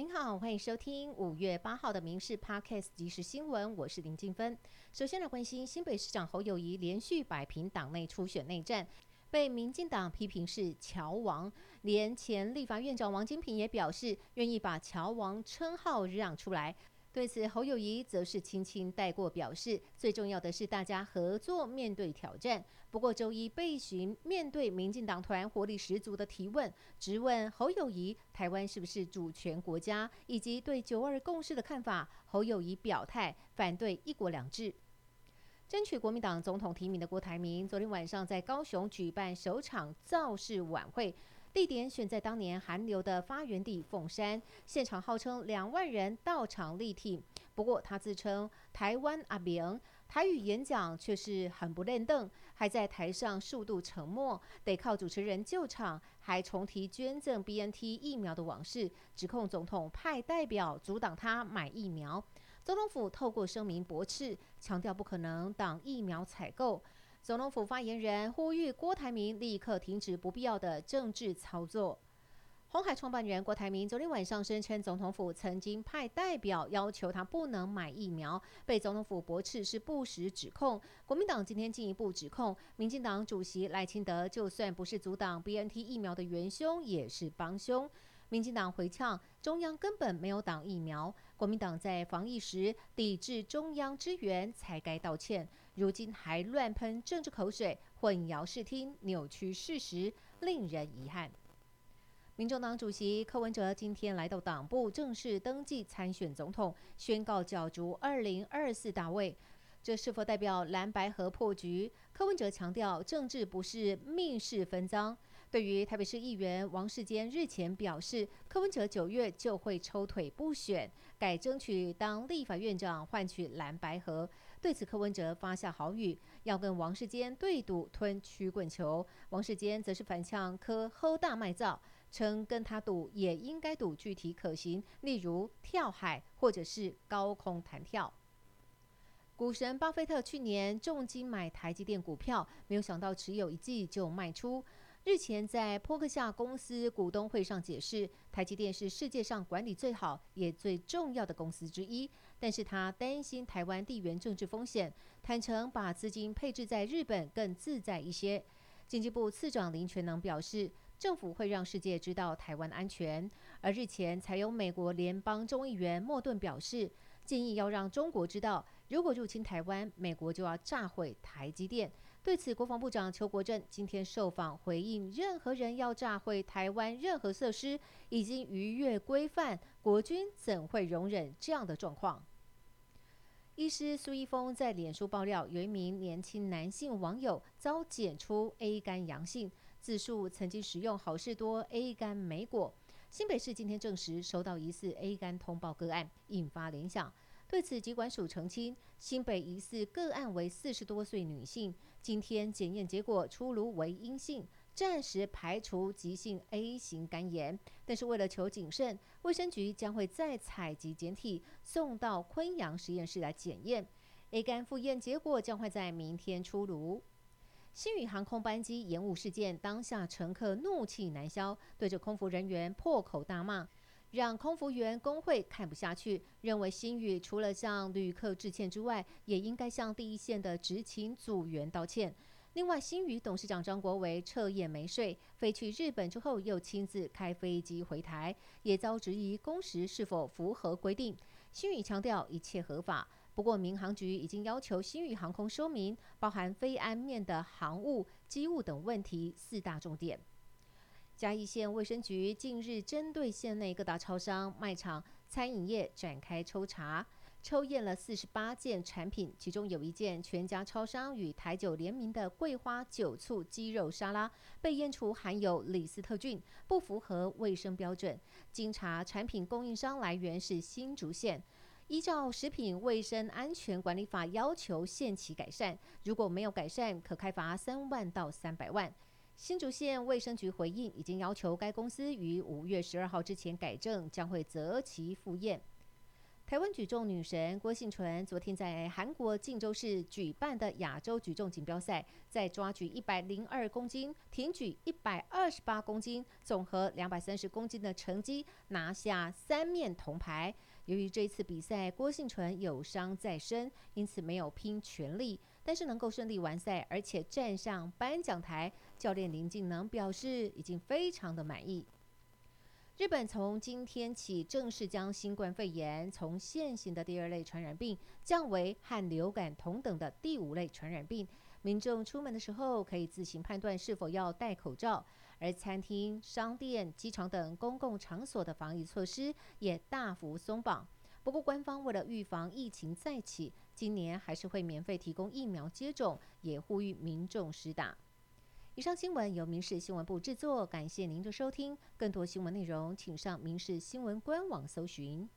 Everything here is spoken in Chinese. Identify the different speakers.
Speaker 1: 您好，欢迎收听五月八号的《民事 Podcast 即时新闻》，我是林静芬。首先来关心新北市长侯友谊连续摆平党内初选内战，被民进党批评是“乔王”，连前立法院长王金平也表示愿意把“乔王”称号让出来。对此，侯友谊则是轻轻带过，表示最重要的是大家合作面对挑战。不过周一被询面对民进党团活力十足的提问，直问侯友谊台湾是不是主权国家，以及对九二共识的看法，侯友谊表态反对一国两制。争取国民党总统提名的郭台铭，昨天晚上在高雄举办首场造势晚会，地点选在当年韩流的发源地凤山，现场号称两万人到场力挺。不过他自称台湾阿明，台语演讲却是很不练凳，还在台上数度沉默，得靠主持人救场，还重提捐赠 BNT 疫苗的往事，指控总统派代表阻挡他买疫苗。总统府透过声明驳斥，强调不可能挡疫苗采购。总统府发言人呼吁郭台铭立刻停止不必要的政治操作。红海创办人郭台铭昨天晚上声称，总统府曾经派代表要求他不能买疫苗，被总统府驳斥是不实指控。国民党今天进一步指控，民进党主席赖清德就算不是阻挡 BNT 疫苗的元凶，也是帮凶。民进党回呛，中央根本没有挡疫苗，国民党在防疫时抵制中央支援，才该道歉。如今还乱喷政治口水，混淆视听，扭曲事实，令人遗憾。民众党主席柯文哲今天来到党部，正式登记参选总统，宣告角逐二零二四大位。这是否代表蓝白河破局？柯文哲强调，政治不是命势分赃。对于台北市议员王世坚日前表示，柯文哲九月就会抽腿不选，改争取当立法院长换取蓝白河。对此，柯文哲发下豪语，要跟王世坚对赌吞曲棍球。王世坚则是反呛柯喝大卖造，称跟他赌也应该赌具体可行，例如跳海或者是高空弹跳。股神巴菲特去年重金买台积电股票，没有想到持有一季就卖出。日前在波克夏公司股东会上解释，台积电是世界上管理最好也最重要的公司之一，但是他担心台湾地缘政治风险，坦诚把资金配置在日本更自在一些。经济部次长林全能表示，政府会让世界知道台湾安全。而日前才有美国联邦众议员莫顿表示。建议要让中国知道，如果入侵台湾，美国就要炸毁台积电。对此，国防部长邱国正今天受访回应：任何人要炸毁台湾任何设施，已经逾越规范，国军怎会容忍这样的状况？医师苏一峰在脸书爆料，有一名年轻男性网友遭检出 A 肝阳性，自述曾经使用好事多 A 肝莓果。新北市今天证实收到疑似 A 肝通报个案，引发联想。对此，疾管署澄清，新北疑似个案为四十多岁女性，今天检验结果出炉为阴性，暂时排除急性 A 型肝炎。但是为了求谨慎，卫生局将会再采集检体送到昆阳实验室来检验。A 肝复验结果将会在明天出炉。新宇航空班机延误事件当下，乘客怒气难消，对着空服人员破口大骂，让空服员工会看不下去，认为新宇除了向旅客致歉之外，也应该向第一线的执勤组员道歉。另外，新宇董事长张国维彻夜没睡，飞去日本之后又亲自开飞机回台，也遭质疑工时是否符合规定。新宇强调一切合法。不过，民航局已经要求新宇航空说明包含非安面的航务、机务等问题四大重点。嘉义县卫生局近日针对县内各大超商、卖场、餐饮业展开抽查，抽验了四十八件产品，其中有一件全家超商与台酒联名的桂花酒醋鸡肉沙拉被验出含有李斯特菌，不符合卫生标准。经查，产品供应商来源是新竹县。依照《食品卫生安全管理法》要求，限期改善。如果没有改善，可开罚三万到三百万。新竹县卫生局回应，已经要求该公司于五月十二号之前改正，将会择期复验。台湾举重女神郭幸淳昨天在韩国晋州市举办的亚洲举重锦标赛，在抓举一百零二公斤、挺举一百二十八公斤、总和两百三十公斤的成绩，拿下三面铜牌。由于这次比赛郭幸淳有伤在身，因此没有拼全力，但是能够顺利完赛，而且站上颁奖台，教练林敬能表示已经非常的满意。日本从今天起正式将新冠肺炎从现行的第二类传染病降为和流感同等的第五类传染病。民众出门的时候可以自行判断是否要戴口罩，而餐厅、商店、机场等公共场所的防疫措施也大幅松绑。不过，官方为了预防疫情再起，今年还是会免费提供疫苗接种，也呼吁民众施打。以上新闻由民事新闻部制作，感谢您的收听。更多新闻内容，请上民事新闻官网搜寻。